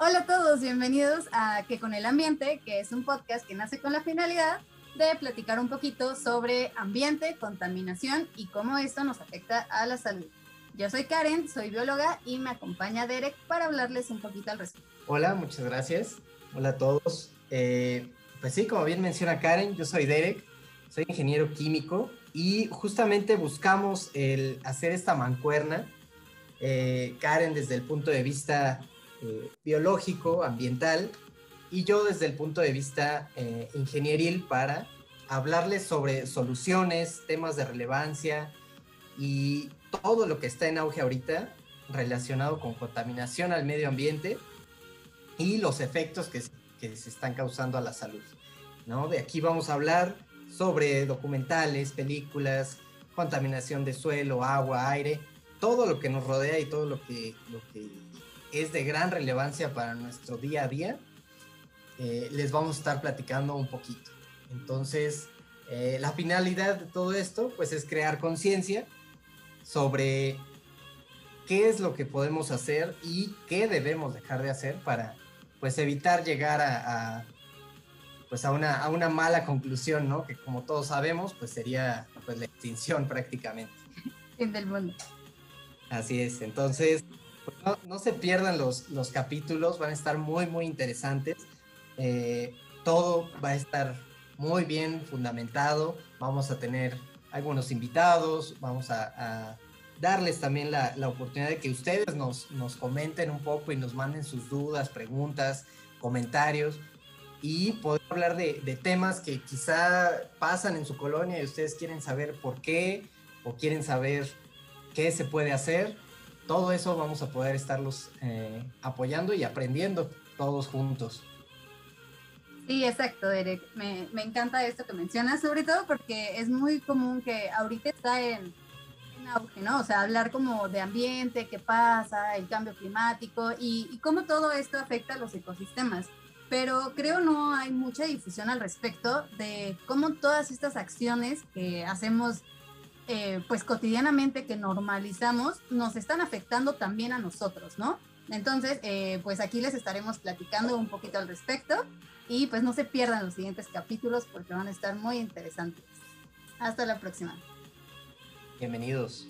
Hola a todos, bienvenidos a Que con el Ambiente, que es un podcast que nace con la finalidad de platicar un poquito sobre ambiente, contaminación y cómo esto nos afecta a la salud. Yo soy Karen, soy bióloga y me acompaña Derek para hablarles un poquito al respecto. Hola, muchas gracias. Hola a todos. Eh, pues sí, como bien menciona Karen, yo soy Derek, soy ingeniero químico y justamente buscamos el hacer esta mancuerna. Eh, Karen desde el punto de vista eh, biológico, ambiental, y yo desde el punto de vista ingenieril para hablarles sobre soluciones, temas de relevancia y todo lo que está en auge ahorita relacionado con contaminación al medio ambiente y los efectos que, se están causando a la salud. ¿no? De aquí vamos a hablar sobre documentales, películas, contaminación de suelo, agua, aire, todo lo que nos rodea y todo lo que es de gran relevancia para nuestro día a día, eh, les vamos a estar platicando un poquito. Entonces, eh, la finalidad de todo esto, pues es crear conciencia sobre qué es lo que podemos hacer y qué debemos dejar de hacer para pues evitar llegar a, pues a una, a una, mala conclusión, ¿no? Que como todos sabemos, pues sería pues la extinción prácticamente. Fin del mundo. Así es, entonces no, se pierdan los, los capítulos, van a estar muy, muy interesantes. Eh, todo va a estar muy bien fundamentado, vamos a tener algunos invitados, vamos a, darles también la, oportunidad de que ustedes nos, nos comenten un poco y nos manden sus dudas, preguntas, comentarios y poder hablar de, de, temas que quizá pasan en su colonia y ustedes quieren saber por qué o quieren saber qué se puede hacer. Todo eso vamos a poder estarlos eh, apoyando y aprendiendo todos juntos. Sí, exacto, Derek. Me, encanta esto que mencionas, sobre todo porque es muy común que ahorita está en, en, auge, ¿no? O sea, hablar como de ambiente, qué pasa, el cambio climático y, y cómo todo esto afecta a los ecosistemas. Pero creo no hay mucha difusión al respecto de cómo todas estas acciones que hacemos eh, pues cotidianamente, que normalizamos, nos están afectando también a nosotros, ¿no? Entonces, eh, pues aquí les estaremos platicando un poquito al respecto y pues no se pierdan los siguientes capítulos porque van a estar muy interesantes. Hasta la próxima. Bienvenidos.